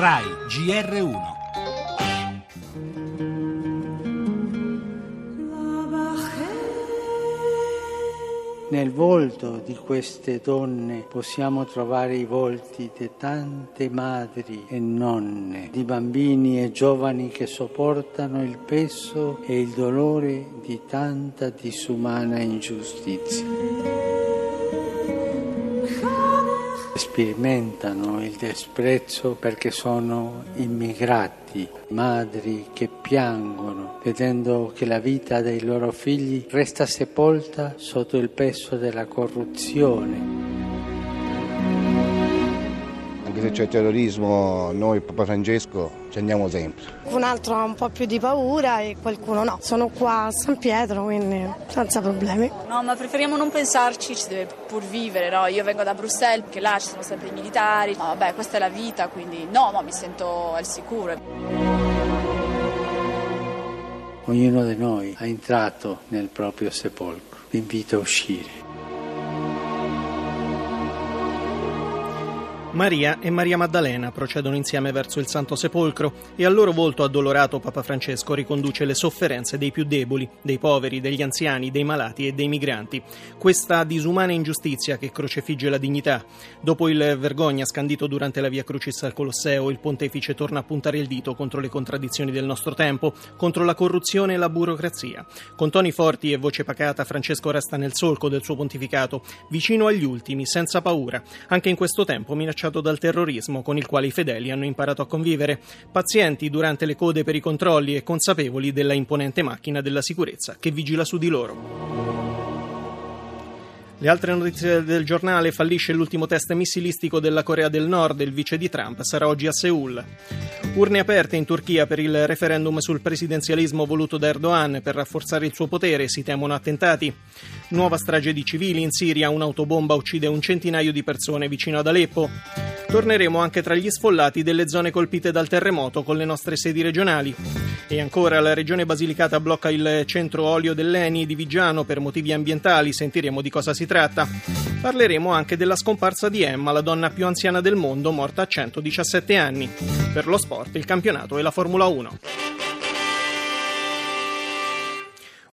RAI GR1 Nel volto di queste donne possiamo trovare i volti di tante madri e nonne, di bambini e giovani che sopportano il peso e il dolore di tanta disumana ingiustizia. Sperimentano il disprezzo perché sono immigrati, madri che piangono vedendo che la vita dei loro figli resta sepolta sotto il peso della corruzione se c'è terrorismo, noi Papa Francesco ci andiamo sempre. Un altro ha un po' più di paura e qualcuno no. Sono qua a San Pietro, quindi senza problemi. No, ma preferiamo non pensarci, ci deve pur vivere, no? Io vengo da Bruxelles, perché là ci sono sempre i militari, ma vabbè, questa è la vita, quindi no, no, mi sento al sicuro. Ognuno di noi ha entrato nel proprio sepolcro. Vi invito a uscire. Maria e Maria Maddalena procedono insieme verso il Santo Sepolcro e al loro volto addolorato Papa Francesco riconduce le sofferenze dei più deboli, dei poveri, degli anziani, dei malati e dei migranti. Questa disumana ingiustizia che crocefigge la dignità. Dopo il vergogna scandito durante la Via Crucis al Colosseo, il pontefice torna a puntare il dito contro le contraddizioni del nostro tempo, contro la corruzione e la burocrazia. Con toni forti e voce pacata, Francesco resta nel solco del suo pontificato, vicino agli ultimi, senza paura, anche in questo tempo minacciato minacciato dal terrorismo con il quale i fedeli hanno imparato a convivere, pazienti durante le code per i controlli e consapevoli della imponente macchina della sicurezza che vigila su di loro. Le altre notizie del giornale fallisce l'ultimo test missilistico della Corea del Nord, il vice di Trump sarà oggi a Seoul. Urne aperte in Turchia per il referendum sul presidenzialismo voluto da Erdogan per rafforzare il suo potere, si temono attentati. Nuova strage di civili in Siria, un'autobomba uccide un centinaio di persone vicino ad Aleppo. Torneremo anche tra gli sfollati delle zone colpite dal terremoto con le nostre sedi regionali. E ancora la regione Basilicata blocca il centro olio dell'Eni di Vigiano per motivi ambientali, sentiremo di cosa si tratta. Parleremo anche della scomparsa di Emma, la donna più anziana del mondo, morta a 117 anni. Per lo sport, il campionato e la Formula 1.